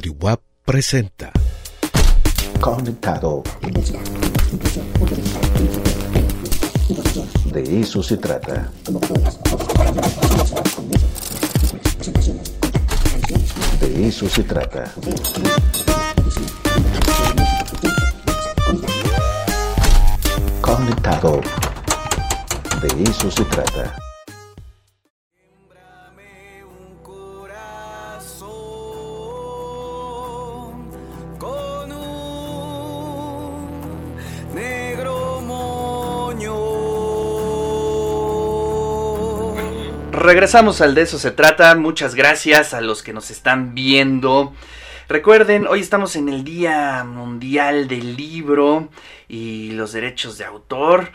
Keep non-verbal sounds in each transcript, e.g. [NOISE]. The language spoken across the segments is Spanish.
Radio presenta. Conectado. De eso se trata. De eso se trata. Conectado. De eso se trata. Regresamos al de eso se trata. Muchas gracias a los que nos están viendo. Recuerden, hoy estamos en el Día Mundial del Libro y los derechos de autor.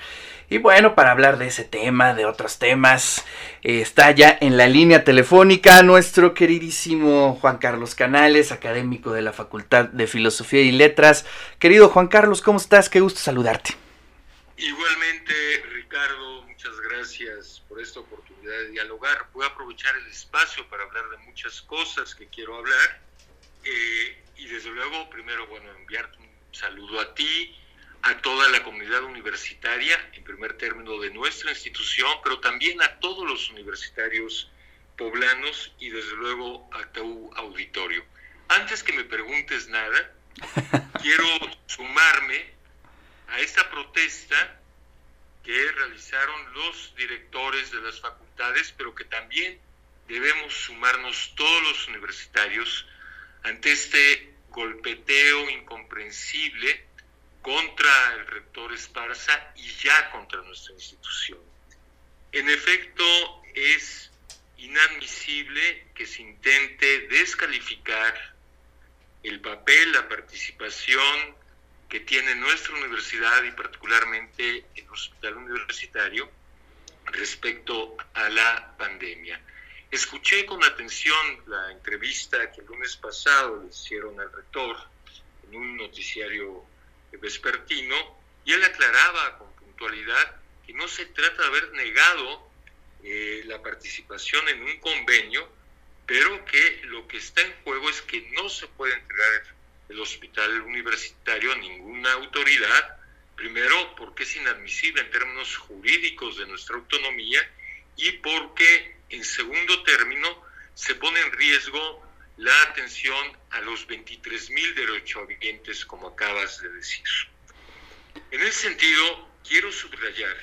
Y bueno, para hablar de ese tema, de otros temas, eh, está ya en la línea telefónica nuestro queridísimo Juan Carlos Canales, académico de la Facultad de Filosofía y Letras. Querido Juan Carlos, ¿cómo estás? Qué gusto saludarte. Igualmente, Ricardo, muchas gracias por esta oportunidad de dialogar. Voy a aprovechar el espacio para hablar de muchas cosas que quiero hablar. Eh, y desde luego, primero, bueno, enviarte un saludo a ti, a toda la comunidad universitaria, en primer término de nuestra institución, pero también a todos los universitarios poblanos y desde luego a tu auditorio. Antes que me preguntes nada, [LAUGHS] quiero sumarme a esta protesta que realizaron los directores de las facultades, pero que también debemos sumarnos todos los universitarios ante este golpeteo incomprensible contra el rector Esparza y ya contra nuestra institución. En efecto, es inadmisible que se intente descalificar el papel, la participación que tiene nuestra universidad y particularmente el hospital universitario respecto a la pandemia. Escuché con atención la entrevista que el lunes pasado le hicieron al rector en un noticiario vespertino y él aclaraba con puntualidad que no se trata de haber negado eh, la participación en un convenio, pero que lo que está en juego es que no se puede entregar el hospital universitario ninguna autoridad, primero porque es inadmisible en términos jurídicos de nuestra autonomía y porque en segundo término se pone en riesgo la atención a los 23 mil derechohabientes, como acabas de decir. En ese sentido, quiero subrayar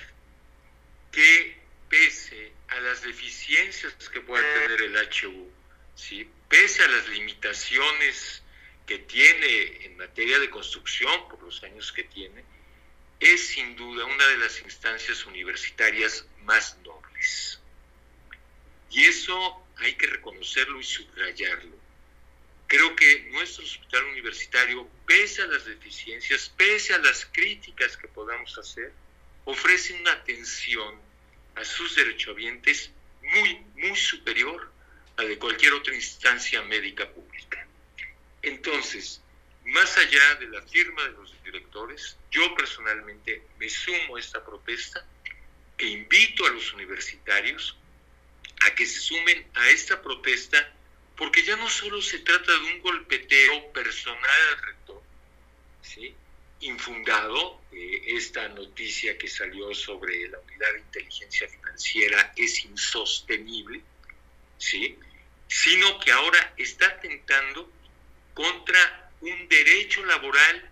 que pese a las deficiencias que pueda tener el HU, ¿sí? pese a las limitaciones que tiene en materia de construcción por los años que tiene, es sin duda una de las instancias universitarias más nobles. Y eso hay que reconocerlo y subrayarlo. Creo que nuestro hospital universitario, pese a las deficiencias, pese a las críticas que podamos hacer, ofrece una atención a sus derechohabientes muy, muy superior a de cualquier otra instancia médica pública. Entonces, más allá de la firma de los directores, yo personalmente me sumo a esta protesta e invito a los universitarios a que se sumen a esta protesta porque ya no solo se trata de un golpeteo personal al rector, ¿sí? infundado, eh, esta noticia que salió sobre la unidad de inteligencia financiera es insostenible, ¿sí? sino que ahora está atentando contra un derecho laboral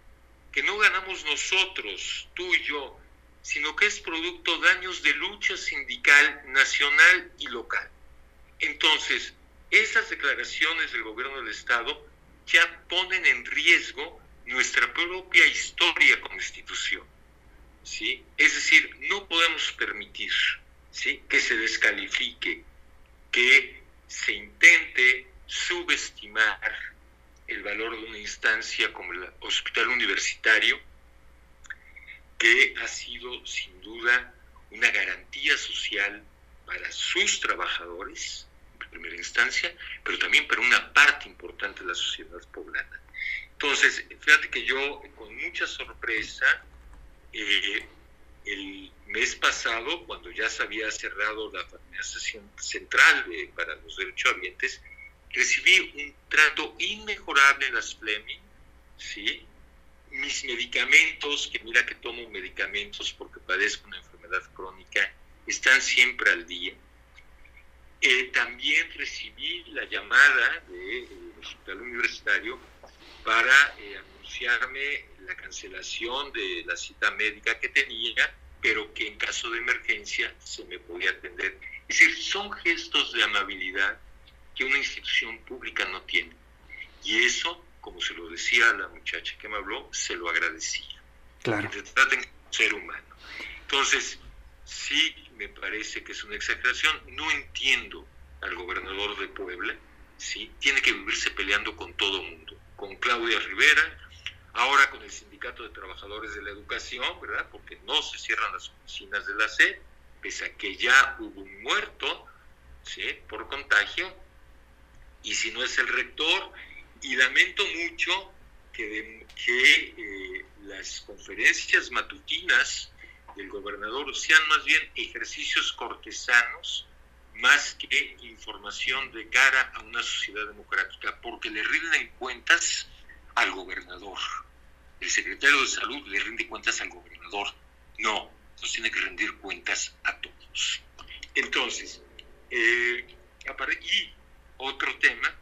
que no ganamos nosotros, tú y yo, sino que es producto de años de lucha sindical nacional y local. Entonces, esas declaraciones del gobierno del Estado ya ponen en riesgo nuestra propia historia como institución. ¿sí? Es decir, no podemos permitir ¿sí? que se descalifique, que se intente subestimar el valor de una instancia como el hospital universitario, que ha sido sin duda una garantía social para sus trabajadores, primera instancia, pero también para una parte importante de la sociedad poblana. Entonces, fíjate que yo con mucha sorpresa, eh, el mes pasado, cuando ya se había cerrado la administración central para los derechohabientes, recibí un trato inmejorable en las Fleming, ¿sí? Mis medicamentos, que mira que tomo medicamentos porque padezco una enfermedad crónica, están siempre al día. Eh, también recibí la llamada del hospital universitario para eh, anunciarme la cancelación de la cita médica que tenía, pero que en caso de emergencia se me podía atender. Es decir, son gestos de amabilidad que una institución pública no tiene. Y eso, como se lo decía a la muchacha que me habló, se lo agradecía. Claro. Que te traten como ser humano. Entonces, sí me parece que es una exageración. No entiendo al gobernador de Puebla, ¿sí? Tiene que vivirse peleando con todo mundo. Con Claudia Rivera, ahora con el Sindicato de Trabajadores de la Educación, ¿verdad? Porque no se cierran las oficinas de la SED, pese a que ya hubo un muerto, ¿sí? Por contagio, y si no es el rector, y lamento mucho que, eh, las conferencias matutinas del gobernador sean más bien ejercicios cortesanos más que información de cara a una sociedad democrática, porque le rinden cuentas al gobernador. El secretario de salud le rinde cuentas al gobernador. No, nos tiene que rendir cuentas a todos. Entonces, eh, y otro tema,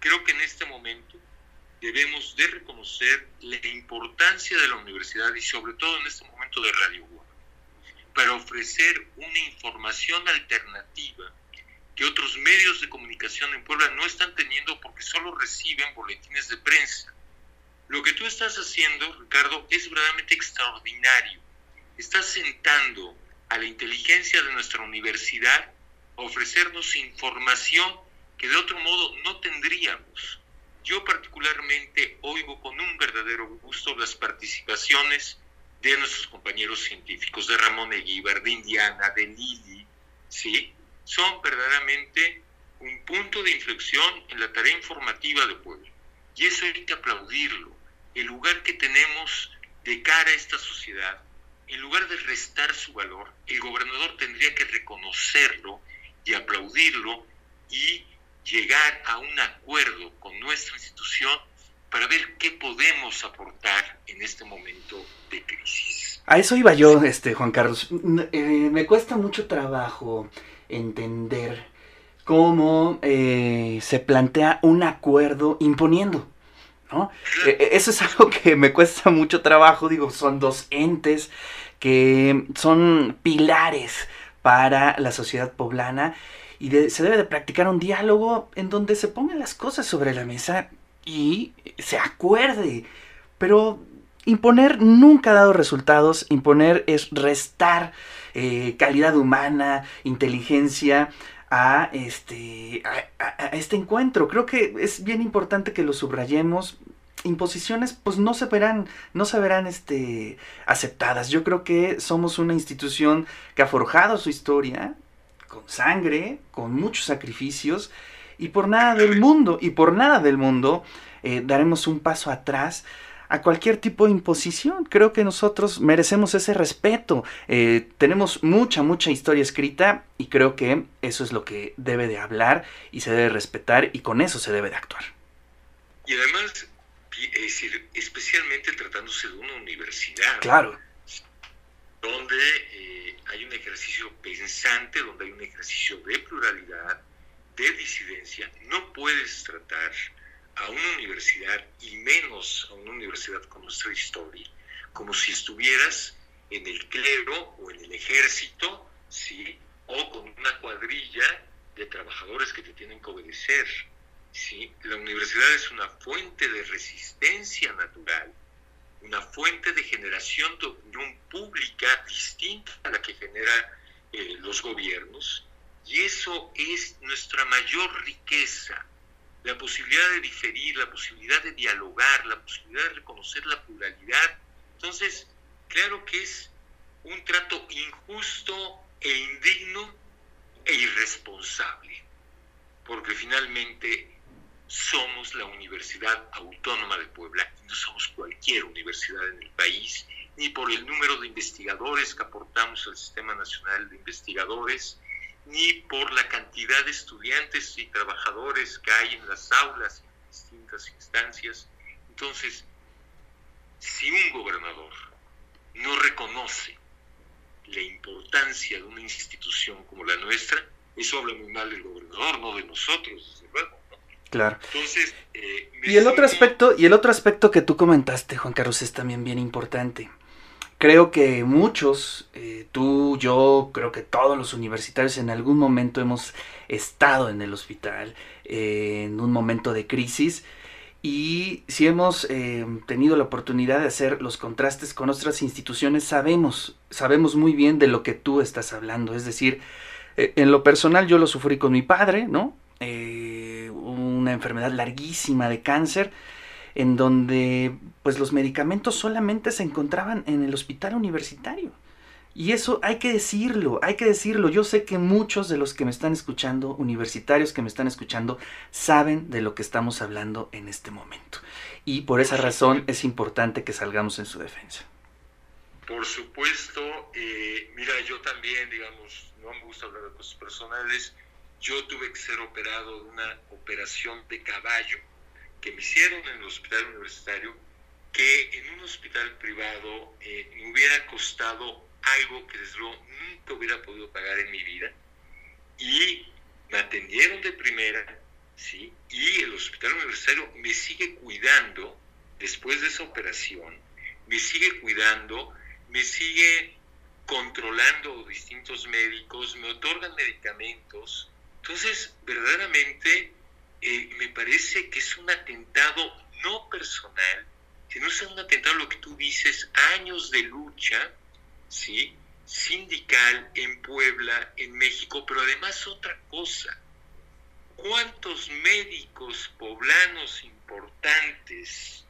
creo que en este momento debemos de reconocer la importancia de la universidad y sobre todo en este momento de Radio Guam, para ofrecer una información alternativa que otros medios de comunicación en Puebla no están teniendo porque solo reciben boletines de prensa. Lo que tú estás haciendo, Ricardo, es verdaderamente extraordinario. Estás sentando a la inteligencia de nuestra universidad a ofrecernos información que de otro modo no tendríamos. Yo particularmente oigo con un verdadero gusto las participaciones de nuestros compañeros científicos, de Ramón Eguíbar, de Indiana, de Lili, ¿sí? Son verdaderamente un punto de inflexión en la tarea informativa de Puebla. Y eso hay que aplaudirlo. El lugar que tenemos de cara a esta sociedad, en lugar de restar su valor, el gobernador tendría que reconocerlo y aplaudirlo y llegar a un acuerdo con nuestra institución para ver qué podemos aportar en este momento de crisis. A eso iba yo, este Juan Carlos. Eh, me cuesta mucho trabajo entender cómo eh, se plantea un acuerdo imponiendo. ¿no? E, e, eso es [LAUGHS] algo que me cuesta mucho trabajo. Digo, son dos entes que son pilares para la sociedad poblana y se debe de practicar un diálogo en donde se pongan las cosas sobre la mesa y se acuerde. Pero imponer nunca ha dado resultados, imponer es restar eh, calidad humana, inteligencia a este, a, este encuentro. Creo que es bien importante que lo subrayemos. Imposiciones, pues no se verán, no se verán este, aceptadas. Yo creo que somos una institución que ha forjado su historia, con sangre, con muchos sacrificios, y por nada del mundo, y por nada del mundo, eh, daremos un paso atrás a cualquier tipo de imposición. Creo que nosotros merecemos ese respeto. Eh, tenemos mucha, mucha historia escrita y creo que eso es lo que debe de hablar y se debe respetar y con eso se debe de actuar. Y además, es decir, especialmente tratándose de una universidad. Claro. Donde eh, hay un ejercicio pensante, donde hay un ejercicio de pluralidad, de disidencia. No puedes tratar a una universidad, y menos a una universidad con nuestra historia, como si estuvieras en el clero o en el ejército, ¿sí? o con una cuadrilla de trabajadores que te tienen que obedecer. ¿sí? La universidad es una fuente de resistencia natural una fuente de generación de opinión pública distinta a la que genera eh, los gobiernos. Y eso es nuestra mayor riqueza, la posibilidad de diferir, la posibilidad de dialogar, la posibilidad de reconocer la pluralidad. Entonces, claro que es un trato injusto e indigno e irresponsable, porque finalmente somos la Universidad Autónoma de Puebla y no somos cualquier universidad en el país, ni por el número de investigadores que aportamos al Sistema Nacional de Investigadores, ni por la cantidad de estudiantes y trabajadores que hay en las aulas en distintas instancias. Entonces, si un gobernador no reconoce la importancia de una institución como la nuestra, eso habla muy mal del gobernador, no de nosotros, desde luego. Claro. Entonces, eh, y el otro aspecto, y el otro aspecto que tú comentaste, Juan Carlos, es también bien importante. Creo que muchos, eh, tú, yo, creo que todos los universitarios en algún momento hemos estado en el hospital, eh, en un momento de crisis, y si hemos tenido la oportunidad de hacer los contrastes con otras instituciones, sabemos, sabemos muy bien de lo que tú estás hablando. Es decir, en lo personal yo lo sufrí con mi padre, ¿no? Una enfermedad larguísima de cáncer, en donde pues los medicamentos solamente se encontraban en el hospital universitario. Y eso hay que decirlo, hay que decirlo. Yo sé que muchos de los que me están escuchando, universitarios que me están escuchando, saben de lo que estamos hablando en este momento. Y por esa razón es importante que salgamos en su defensa. Por supuesto, eh, mira, yo también, digamos, no me gusta hablar de cosas personales, yo tuve que ser operado de una operación de caballo que me hicieron en el hospital universitario, que en un hospital privado eh, me hubiera costado algo que desde luego nunca hubiera podido pagar en mi vida. Y me atendieron de primera, ¿sí? Y el hospital universitario me sigue cuidando después de esa operación, me sigue cuidando, me sigue controlando distintos médicos, me otorgan medicamentos, entonces, verdaderamente eh, me parece que es un atentado no personal, sino es un atentado, lo que tú dices, años de lucha, ¿sí? sindical en Puebla, en México, pero además otra cosa, ¿cuántos médicos poblanos importantes,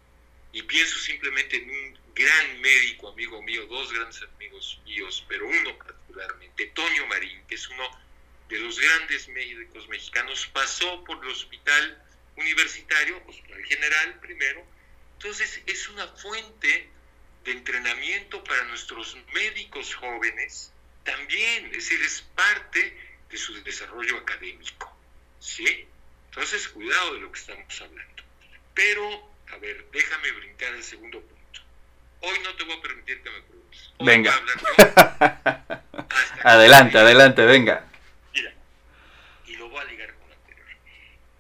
y pienso simplemente en un gran médico amigo mío, dos grandes amigos míos, pero uno particularmente, Toño Marín, que es uno de los grandes médicos mexicanos, pasó por el hospital universitario, hospital general primero, entonces es una fuente de entrenamiento para nuestros médicos jóvenes también, es decir, es parte de su desarrollo académico, ¿sí? Entonces, cuidado de lo que estamos hablando. Pero, a ver, déjame brincar el segundo punto. Hoy no te voy a permitir que me preguntes. venga. [LAUGHS] adelante, adelante, venga.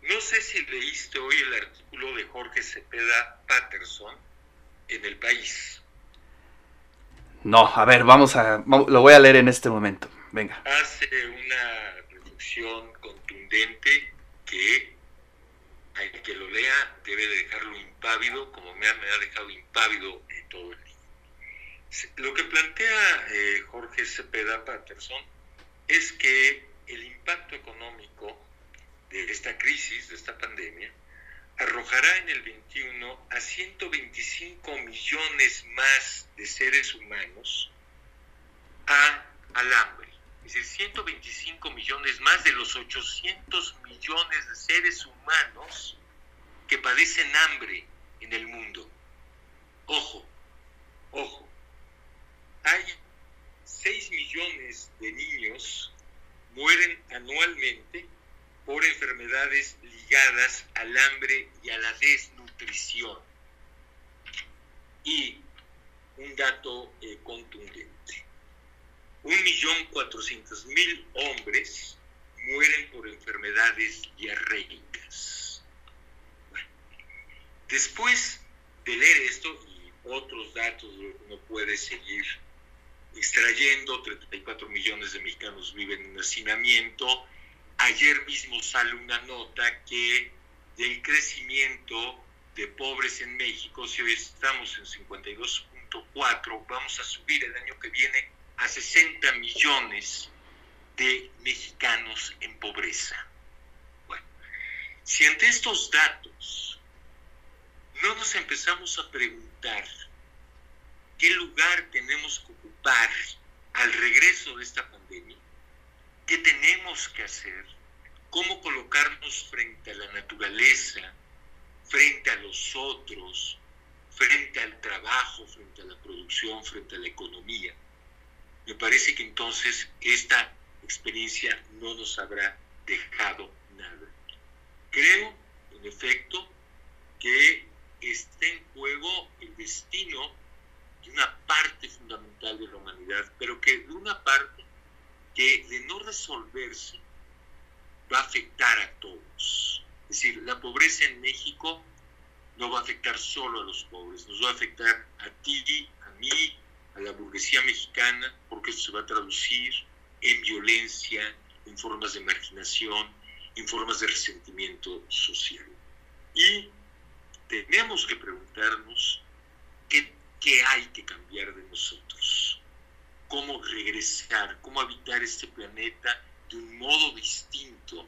No sé si leíste hoy el artículo de Jorge Cepeda Patterson en El País. No, a ver, vamos a, lo voy a leer en este momento. Venga. Hace una reflexión contundente que al que lo lea debe de dejarlo impávido, como me ha, dejado impávido en todo el día. Lo que plantea eh, Jorge Cepeda Patterson es que el impacto económico de esta crisis, de esta pandemia, arrojará en el 21 a 125 millones más de seres humanos al hambre. Es decir, 125 millones más de los 800 millones de seres humanos que padecen hambre en el mundo. Ojo, ojo, hay 6 millones de niños mueren anualmente por enfermedades ligadas al hambre y a la desnutrición. Y un dato eh, contundente. Un millón cuatrocientos mil hombres mueren por enfermedades diarreicas. después de leer esto y otros datos, uno puede seguir extrayendo, 34 millones de mexicanos viven en hacinamiento, Ayer mismo sale una nota que del crecimiento de pobres en México, si hoy estamos en 52.4, vamos a subir el año que viene a 60 millones de mexicanos en pobreza. Bueno, si ante estos datos no nos empezamos a preguntar qué lugar tenemos que ocupar al regreso de esta pandemia, ¿Qué tenemos que hacer? ¿Cómo colocarnos frente a la naturaleza, frente a los otros, frente al trabajo, frente a la producción, frente a la economía? Me parece que entonces esta experiencia no nos habrá dejado nada. Creo, en efecto, que está en juego el destino de una parte fundamental de la humanidad, pero que de una parte que de no resolverse va a afectar a todos. Es decir, la pobreza en México no va a afectar solo a los pobres, nos va a afectar a ti, a mí, a la burguesía mexicana, porque esto se va a traducir en violencia, en formas de marginación, en formas de resentimiento social. Y tenemos que preguntarnos qué, qué hay que cambiar de nosotros, cómo regresar, cómo habitar este planeta de un modo distinto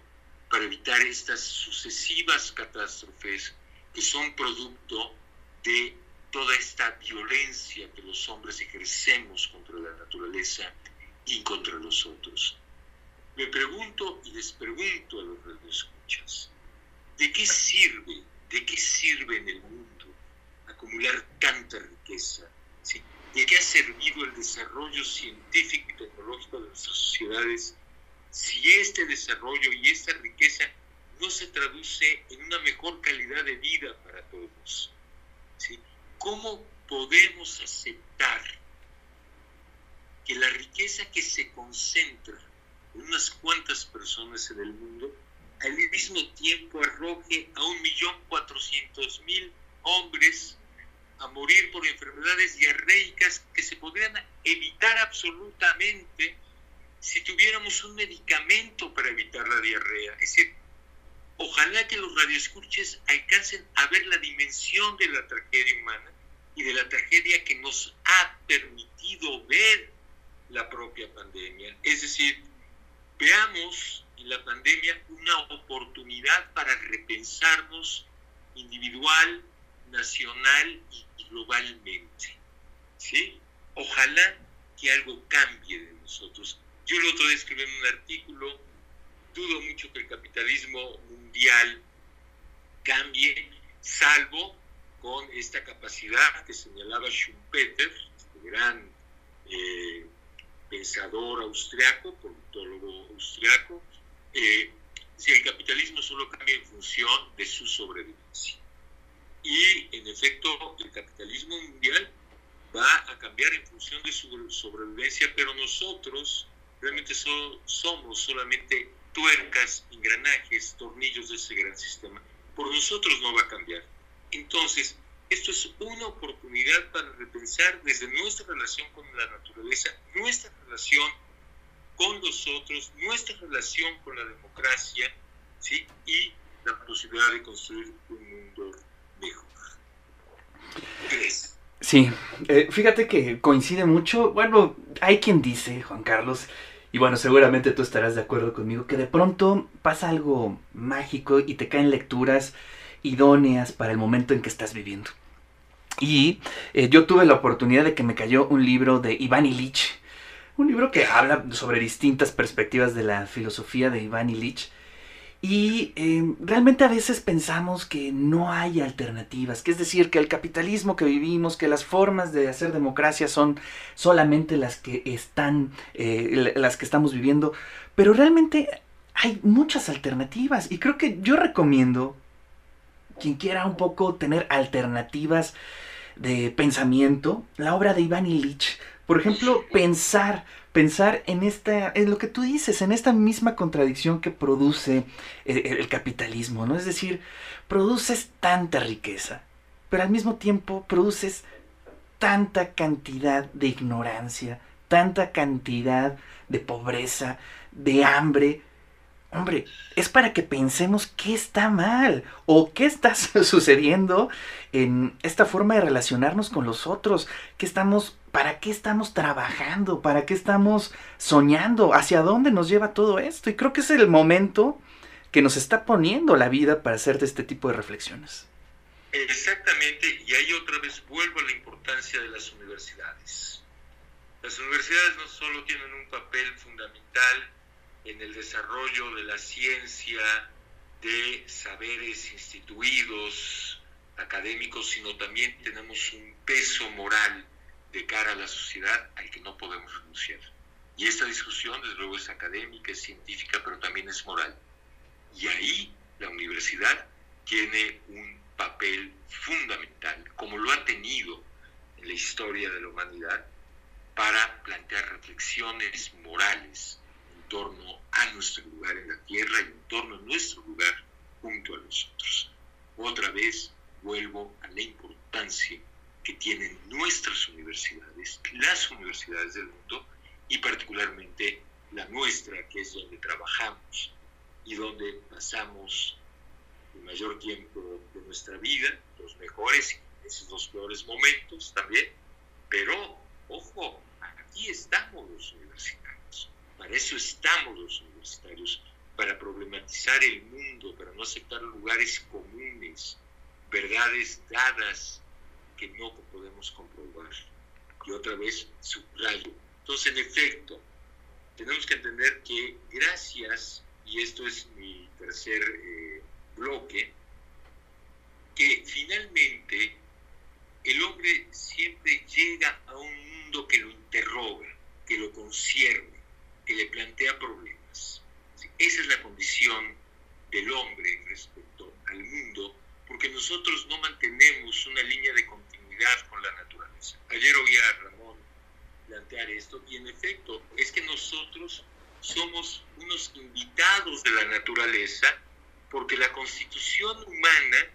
para evitar estas sucesivas catástrofes que son producto de toda esta violencia que los hombres ejercemos contra la naturaleza y contra los otros. Me pregunto y les pregunto a los radioescuchas, ¿de qué sirve, de qué sirve en el mundo acumular tanta riqueza? ¿De qué ha servido el desarrollo científico y tecnológico de nuestras sociedades si este desarrollo y esta riqueza no se traduce en una mejor calidad de vida para todos? ¿Cómo podemos aceptar que la riqueza que se concentra en unas cuantas personas en el mundo al mismo tiempo arroje a un millón cuatrocientos mil hombres a morir por enfermedades diarreicas que se podrían evitar absolutamente si tuviéramos un medicamento para evitar la diarrea. Es decir, ojalá que los radioescuches alcancen a ver la dimensión de la tragedia humana y de la tragedia que nos ha permitido ver la propia pandemia. Es decir, veamos en la pandemia una oportunidad para repensarnos individual, nacional y globalmente. ¿Sí? Ojalá que algo cambie de nosotros. Yo el otro día escribí en un artículo, dudo mucho que el capitalismo mundial cambie, salvo con esta capacidad que señalaba Schumpeter, este gran eh, pensador austriaco, politólogo austriaco, eh, si el capitalismo solo cambia en función de su sobrevivencia. Y en efecto, el capitalismo mundial va a cambiar en función de su sobrevivencia, pero nosotros realmente somos solamente tuercas, engranajes, tornillos de ese gran sistema. Por nosotros no va a cambiar. Entonces, esto es una oportunidad para repensar desde nuestra relación con la naturaleza, nuestra relación con los otros, nuestra relación con la democracia, ¿sí? y la posibilidad de construir un mundo mejor. ¿Crees? Sí, eh, fíjate que coincide mucho, bueno, hay quien dice, Juan Carlos, y bueno, seguramente tú estarás de acuerdo conmigo, que de pronto pasa algo mágico y te caen lecturas idóneas para el momento en que estás viviendo. Y eh, yo tuve la oportunidad de que me cayó un libro de Iván Illich, un libro que habla sobre distintas perspectivas de la filosofía de Iván Illich. Y eh, realmente a veces pensamos que no hay alternativas, que es decir, que el capitalismo que vivimos, que las formas de hacer democracia son solamente las que están, eh, las que estamos viviendo, pero realmente hay muchas alternativas y creo que yo recomiendo quien quiera un poco tener alternativas de pensamiento, la obra de Iván Illich. Por ejemplo, pensar, pensar en esta, en lo que tú dices, en esta misma contradicción que produce el, capitalismo, ¿no? Es decir, produces tanta riqueza, pero al mismo tiempo produces tanta cantidad de ignorancia, tanta cantidad de pobreza, de hambre, Hombre, es para que pensemos qué está mal o qué está [LAUGHS] sucediendo en esta forma de relacionarnos con los otros, qué estamos, para qué estamos trabajando, para qué estamos soñando, hacia dónde nos lleva todo esto. Y creo que es el momento que nos está poniendo la vida para hacer este tipo de reflexiones. Exactamente, y ahí otra vez vuelvo a la importancia de las universidades. Las universidades no solo tienen un papel fundamental en el desarrollo de la ciencia, de saberes instituidos, académicos, sino también tenemos un peso moral de cara a la sociedad al que no podemos renunciar. Y esta discusión, desde luego, es académica, es científica, pero también es moral. Y ahí la universidad tiene un papel fundamental, como lo ha tenido en la historia de la humanidad, para plantear reflexiones morales en torno a nuestro lugar en la tierra y en torno a nuestro lugar junto a nosotros. Otra vez vuelvo a la importancia que tienen nuestras universidades, las universidades del mundo y particularmente la nuestra, que es donde trabajamos y donde pasamos el mayor tiempo de nuestra vida, los mejores y esos los peores momentos también, pero ojo, aquí estamos los universitarios, para eso estamos los universitarios, para problematizar el mundo, para no aceptar lugares comunes, verdades dadas que no podemos comprobar. Y otra vez subrayo. Entonces, en efecto, tenemos que entender que gracias, y esto es mi tercer eh, bloque, que finalmente el hombre siempre llega a un mundo que lo interroga, que lo concierne, que le plantea problemas. Esa es la condición del hombre respecto al mundo, porque nosotros no mantenemos una línea de continuidad con la naturaleza. Ayer oí a Ramón plantear esto y en efecto es que nosotros somos unos invitados de la naturaleza porque la constitución humana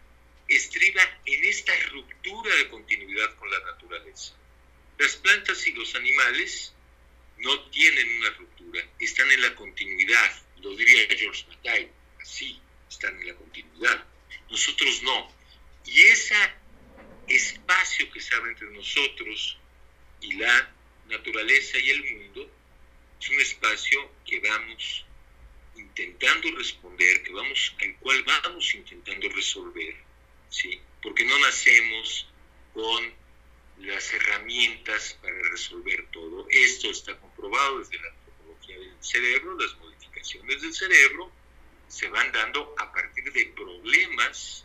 estriba en esta ruptura de continuidad con la naturaleza. Las plantas y los animales no tienen una ruptura, están en la continuidad, lo diría George Mackay, así, están en la continuidad. Nosotros no. Y ese espacio que se abre entre nosotros y la naturaleza y el mundo es un espacio que vamos intentando responder, que vamos, al cual vamos intentando resolver, ¿sí? Porque no nacemos con las herramientas para resolver todo. Esto está comprobado desde la antropología del cerebro, las modificaciones del cerebro se van dando a partir de problemas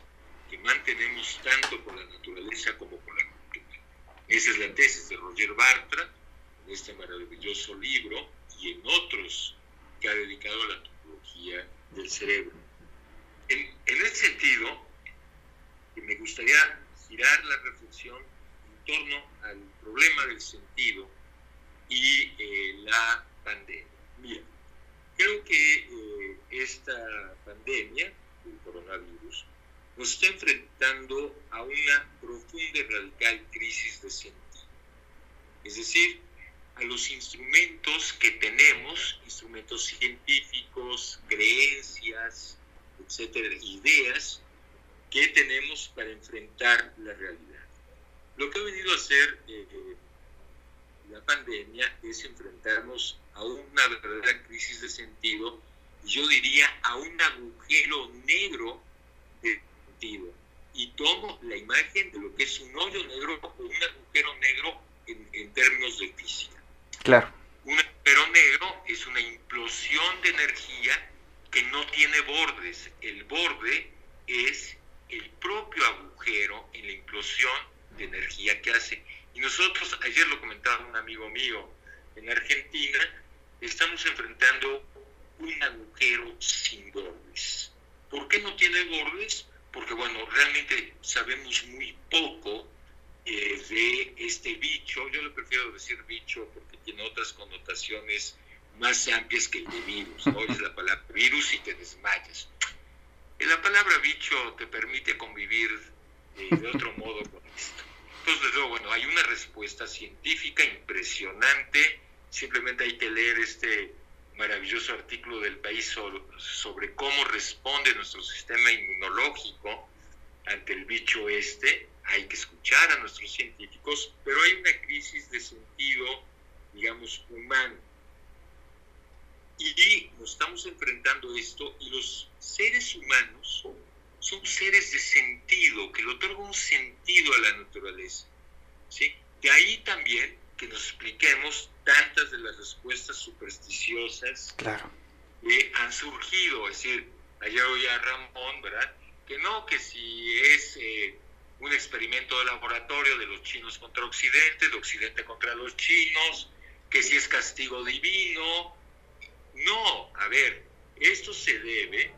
que mantenemos tanto con la naturaleza como con la cultura. Esa es la tesis de Roger Bartra en este maravilloso libro y en otros que ha dedicado a la antropología del cerebro. En, en ese sentido, me gustaría girar la reflexión en torno al problema del sentido y eh, la pandemia. Mira, creo que eh, esta pandemia, el coronavirus, nos está enfrentando a una profunda y radical crisis de sentido. Es decir, a los instrumentos que tenemos, instrumentos científicos, creencias, etcétera, ideas que tenemos para enfrentar la realidad. Lo que ha venido a hacer eh, la pandemia es enfrentarnos a una verdadera crisis de sentido, yo diría a un agujero negro de sentido. Y tomo la imagen de lo que es un hoyo negro o un agujero negro en, en términos de física. Claro. Un agujero negro es una implosión de energía que no tiene bordes. El borde es el propio agujero en la implosión de energía que hace. Y nosotros, ayer lo comentaba un amigo mío en Argentina, estamos enfrentando un agujero sin bordes. ¿Por qué no tiene bordes? Porque, bueno, realmente sabemos muy poco eh, de este bicho. Yo le prefiero decir bicho porque tiene otras connotaciones más amplias que el de virus. ¿no? [LAUGHS] Es la palabra virus y te desmayas. La palabra bicho te permite convivir eh, de otro [LAUGHS] modo con esto. Entonces, luego, bueno, hay una respuesta científica impresionante. Simplemente hay que leer este maravilloso artículo del país sobre, sobre cómo responde nuestro sistema inmunológico ante el bicho este. Hay que escuchar a nuestros científicos, pero hay una crisis de sentido, digamos, humano. Y nos estamos enfrentando esto y los seres humanos son seres de sentido, que le otorgan un sentido a la naturaleza. ¿sí? De ahí también que nos expliquemos tantas de las respuestas supersticiosas claro. que han surgido. Es decir, ayer oía a Ramón, ¿verdad? Que no, que si es eh, un experimento de laboratorio de los chinos contra Occidente, de Occidente contra los chinos, que si es castigo divino. No, a ver, esto se debe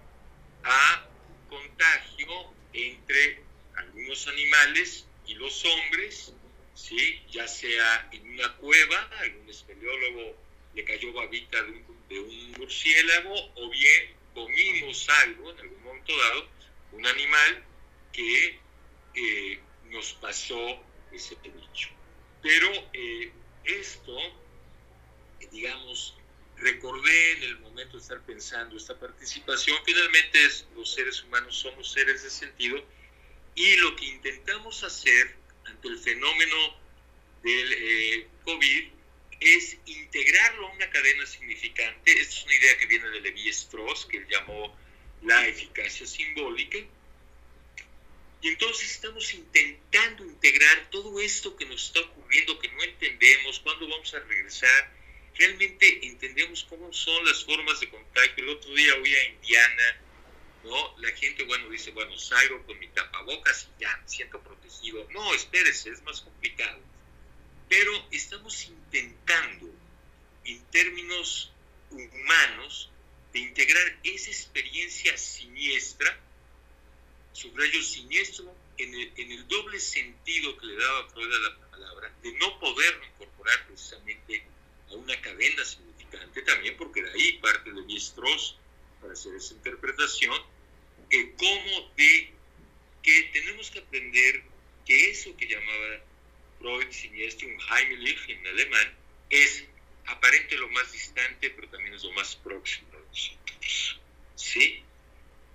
a contagio entre algunos animales y los hombres, ¿sí? ya sea en una cueva, algún espeleólogo le cayó babita de un, de un murciélago, o bien comimos algo en algún momento dado, un animal que eh, nos pasó ese bicho. Pero eh, esto, digamos, recordé en el momento de estar pensando esta participación, finalmente es, los seres humanos somos seres de sentido y lo que intentamos hacer ante el fenómeno del eh, COVID es integrarlo a una cadena significante. Esta es una idea que viene de Levi Strauss, que él llamó la eficacia simbólica. Y entonces estamos intentando integrar todo esto que nos está ocurriendo, que no entendemos, cuándo vamos a regresar. Realmente entendemos cómo son las formas de contagio. El otro día oí a Indiana, ¿no? La gente, bueno, dice, bueno, salgo con mi tapabocas y ya me siento protegido. No, espérese, es más complicado pero estamos intentando, en términos humanos, de integrar esa experiencia siniestra, subrayo siniestro, en el, en el doble sentido que le daba Freud a la palabra, de no poderlo incorporar precisamente a una cadena significante, también porque de ahí parte de Strauss para hacer esa interpretación, eh, como de que tenemos que aprender que eso que llamaba Freud, siniestro, un Heimlich en alemán, es aparente lo más distante, pero también es lo más próximo de nosotros. ¿Sí?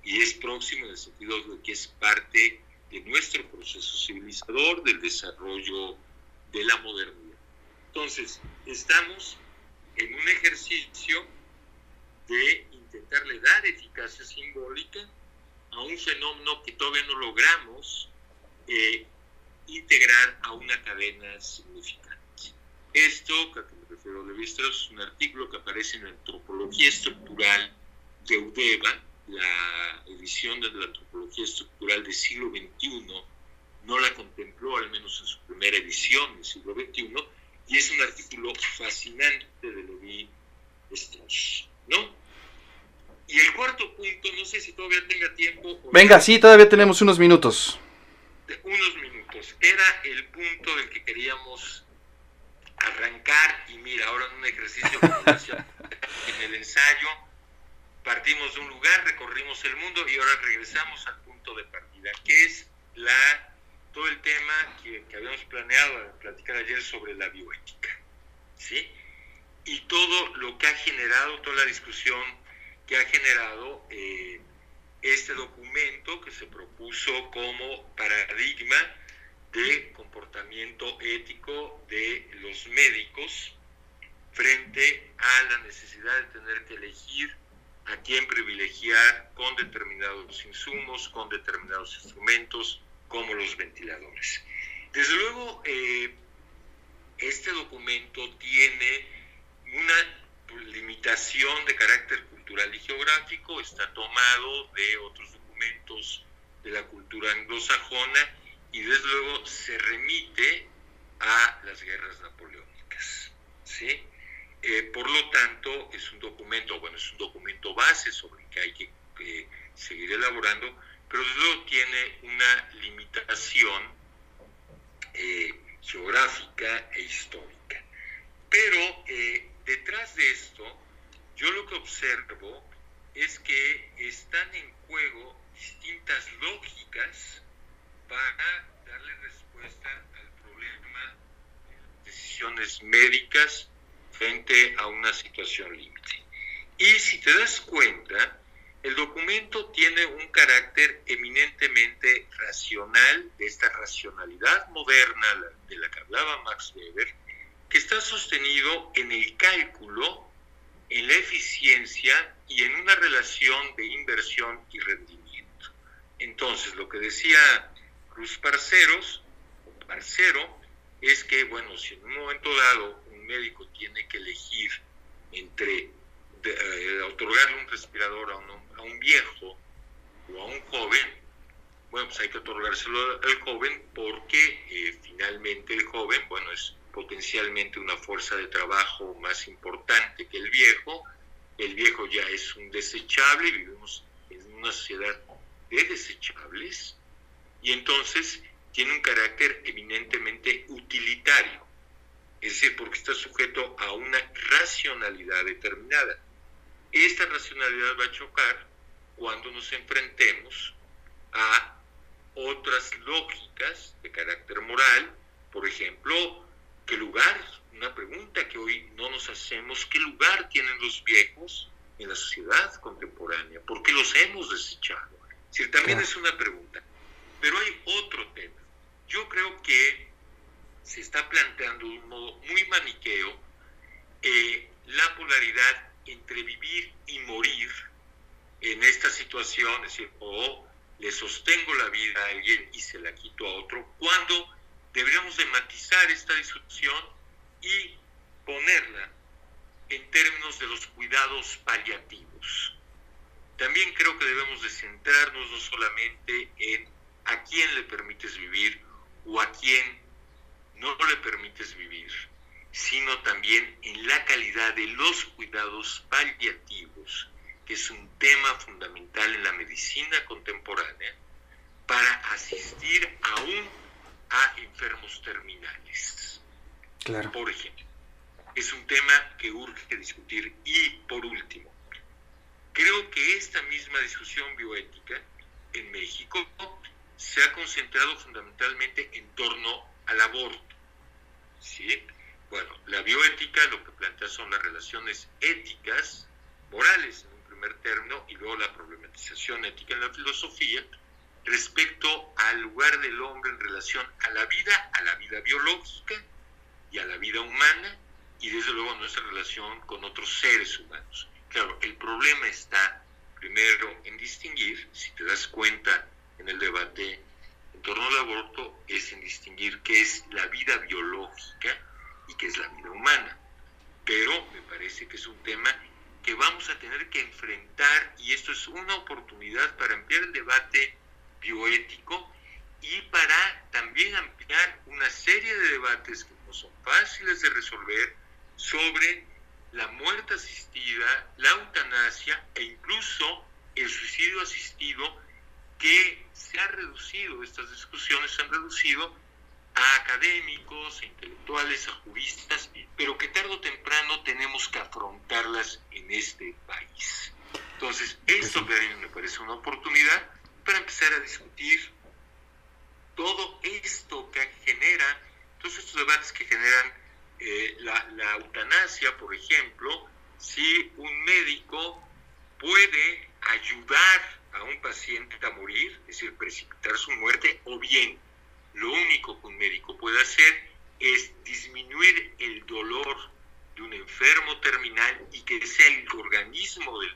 Y es próximo en el sentido de que es parte de nuestro proceso civilizador, del desarrollo de la modernidad. Entonces, estamos en un ejercicio de intentarle dar eficacia simbólica a un fenómeno que todavía no logramos eh, integrar a una cadena significante. Esto, que me refiero de vista, es un artículo que aparece en la Antropología Estructural de Udeva, la edición de la Antropología Estructural del siglo XXI, no la contempló, al menos en su primera edición del siglo XXI, y es un artículo fascinante de Levi Strauss, ¿no? Y el cuarto punto, no sé si todavía tenga tiempo. Venga, sí, todavía tenemos unos minutos. Unos minutos era el punto del que queríamos arrancar y mira, ahora en un ejercicio [LAUGHS] en el ensayo partimos de un lugar, recorrimos el mundo y ahora regresamos al punto de partida, que es la todo el tema que, habíamos planeado platicar ayer sobre la bioética, ¿sí? Y todo lo que ha generado, toda la discusión que ha generado eh, este documento que se propuso como paradigma de comportamiento ético de los médicos frente a la necesidad de tener que elegir a quién privilegiar con determinados insumos, con determinados instrumentos, como los ventiladores. Desde luego, eh, este documento tiene una limitación de carácter cultural y geográfico, está tomado de otros documentos de la cultura anglosajona y desde luego se remite a las guerras napoleónicas. ¿sí? Eh, por lo tanto, es un documento, bueno, es un documento base sobre el que hay que seguir elaborando, pero desde luego tiene una limitación eh, geográfica e histórica. Pero eh, detrás de esto, yo lo que observo es que están en juego distintas lógicas para darle respuesta al problema de decisiones médicas frente a una situación límite. Y si te das cuenta, el documento tiene un carácter eminentemente racional, de esta racionalidad moderna de la que hablaba Max Weber, que está sostenido en el cálculo, en la eficiencia y en una relación de inversión y rendimiento. Entonces, lo que decía Cruz Parceros, Parcero, es que, bueno, si en un momento dado un médico tiene que elegir entre eh, otorgarle un respirador a un, viejo o a un joven, bueno, pues hay que otorgárselo al joven porque eh, finalmente el joven, bueno, es potencialmente una fuerza de trabajo más importante que el viejo. El viejo ya es un desechable, vivimos en una sociedad de desechables y entonces tiene un carácter eminentemente utilitario, es decir, porque está sujeto a una racionalidad determinada. Esta racionalidad va a chocar cuando nos enfrentemos a otras lógicas de carácter moral, por ejemplo, ¿qué lugar? Una pregunta que hoy no nos hacemos, ¿qué lugar tienen los viejos en la sociedad contemporánea? ¿Por qué los hemos desechado? Es también es una pregunta. Pero hay otro tema. Yo creo que se está planteando de un modo muy maniqueo eh, la polaridad entre vivir y morir en esta situación, es decir, o le sostengo la vida a alguien y se la quito a otro, cuando deberíamos de matizar esta discusión y ponerla en términos de los cuidados paliativos. También creo que debemos de centrarnos no solamente en a quién le permites vivir o a quién no le permites vivir, sino también en la calidad de los cuidados paliativos que es un tema fundamental en la medicina contemporánea para asistir aún a enfermos terminales. Claro. Por ejemplo, es un tema que urge discutir. Y por último, creo que esta misma discusión bioética en México se ha concentrado fundamentalmente en torno al aborto. ¿sí? Bueno, la bioética lo que plantea son las relaciones éticas, morales, término y luego la problematización ética en la filosofía respecto al lugar del hombre en relación a la vida, a la vida biológica y a la vida humana y desde luego nuestra relación con otros seres humanos. Claro, el problema está primero en distinguir, si te das cuenta en el debate en torno al aborto, es en distinguir qué es la vida biológica y qué es la vida humana. Pero me parece que es un tema que vamos a tener que enfrentar y esto es una oportunidad para ampliar el debate bioético y para también ampliar una serie de debates que no son fáciles de resolver sobre la muerte asistida, la eutanasia e incluso el suicidio asistido que se ha reducido, estas discusiones se han reducido a académicos, a intelectuales, a juristas, pero que tarde o temprano tenemos que afrontarlas en este país. Entonces, esto me parece una oportunidad para empezar a discutir todo esto que genera, todos estos debates que generan eh, la, la eutanasia, por ejemplo, si un médico puede ayudar a un paciente a morir, es decir, precipitar su muerte, o bien lo único que un médico puede hacer es disminuir el dolor de un enfermo terminal y que sea el organismo del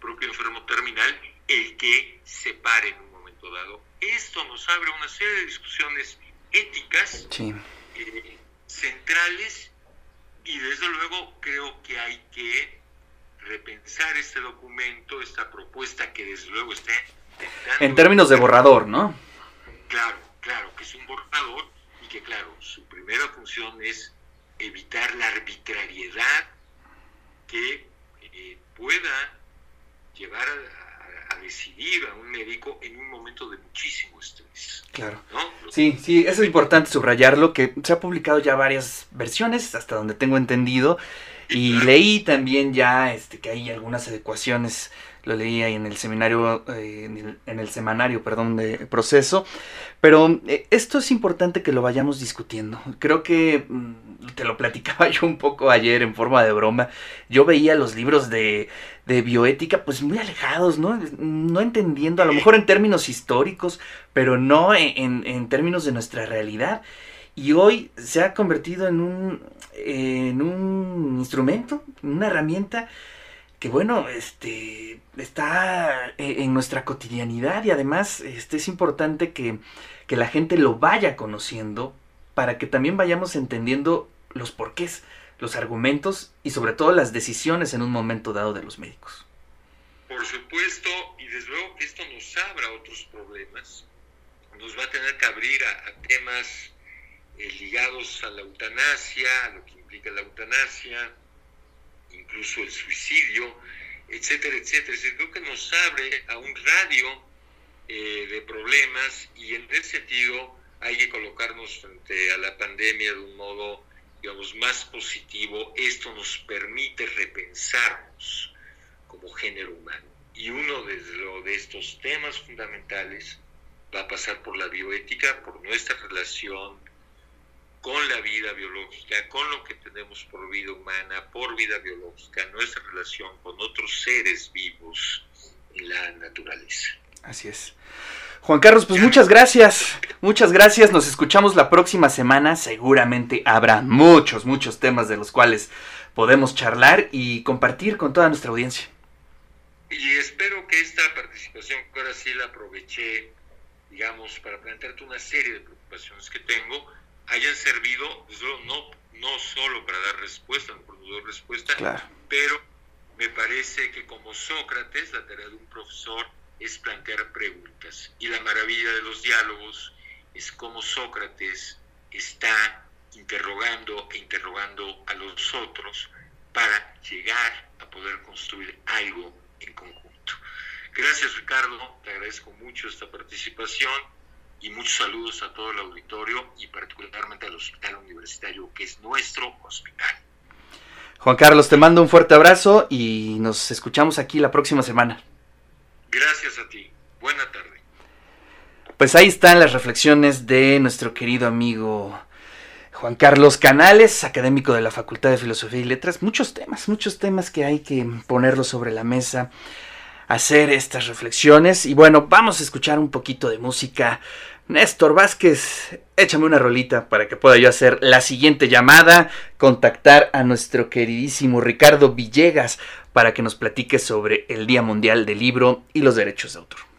propio enfermo terminal el que se pare en un momento dado. Esto nos abre una serie de discusiones éticas eh, centrales y desde luego creo que hay que repensar este documento, esta propuesta que desde luego está... En términos de borrador, ¿no? Claro, claro, que es un borrador y que, claro, su primera función es evitar la arbitrariedad que eh, pueda llevar a, decidir a un médico en un momento de muchísimo estrés. Claro. Sí, sí, eso es importante subrayarlo, que se ha publicado ya varias versiones, hasta donde tengo entendido, y leí también ya este, que hay algunas adecuaciones lo leí ahí en el seminario, eh, en, el, semanario, perdón, de proceso. Pero eh, esto es importante que lo vayamos discutiendo. Creo que mm, te lo platicaba [LAUGHS] yo un poco ayer en forma de broma. Yo veía los libros de, de bioética pues muy alejados, ¿no? No entendiendo, a lo mejor en términos históricos, pero no en, términos de nuestra realidad. Y hoy se ha convertido en un, en un instrumento, una herramienta que bueno, este está e, en nuestra cotidianidad y además este, es importante que, que la gente lo vaya conociendo para que también vayamos entendiendo los porqués, los argumentos y sobre todo las decisiones en un momento dado de los médicos. Por supuesto, y desde luego que esto nos abra otros problemas, nos va a tener que abrir a, temas eh, ligados a la eutanasia, a lo que implica la eutanasia, incluso el suicidio, etcétera, etcétera. Es decir, creo que nos abre a un radio eh, de problemas y en ese sentido hay que colocarnos frente a la pandemia de un modo, digamos, más positivo. Esto nos permite repensarnos como género humano. Y uno de, de estos temas fundamentales va a pasar por la bioética, por nuestra relación con la vida biológica, con lo que tenemos por vida humana, por vida biológica, nuestra relación con otros seres vivos en la naturaleza. Así es. Juan Carlos, pues muchas gracias. Muchas gracias. Nos escuchamos la próxima semana. Seguramente habrá muchos, muchos temas de los cuales podemos charlar y compartir con toda nuestra audiencia. Y espero que esta participación, que ahora sí la aproveché, digamos, para plantearte una serie de preocupaciones que tengo, hayan servido, no, no solo para dar respuesta, no por dar respuesta, pero me parece que como Sócrates, la tarea de un profesor es plantear preguntas. Y la maravilla de los diálogos es cómo Sócrates está interrogando e interrogando a los otros para llegar a poder construir algo en conjunto. Gracias Ricardo, te agradezco mucho esta participación y muchos saludos a todo el auditorio y particularmente al Hospital Universitario, que es nuestro hospital. Juan Carlos, te mando un fuerte abrazo y nos escuchamos aquí la próxima semana. Gracias a ti. Buena tarde. Pues ahí están las reflexiones de nuestro querido amigo Juan Carlos Canales, académico de la Facultad de Filosofía y Letras. Muchos temas, muchos temas que hay que ponerlos sobre la mesa hacer estas reflexiones. Y bueno, vamos a escuchar un poquito de música. Néstor Vázquez, échame una rolita para que pueda yo hacer la siguiente llamada, contactar a nuestro queridísimo Ricardo Villegas para que nos platique sobre el Día Mundial del Libro y los Derechos de Autor.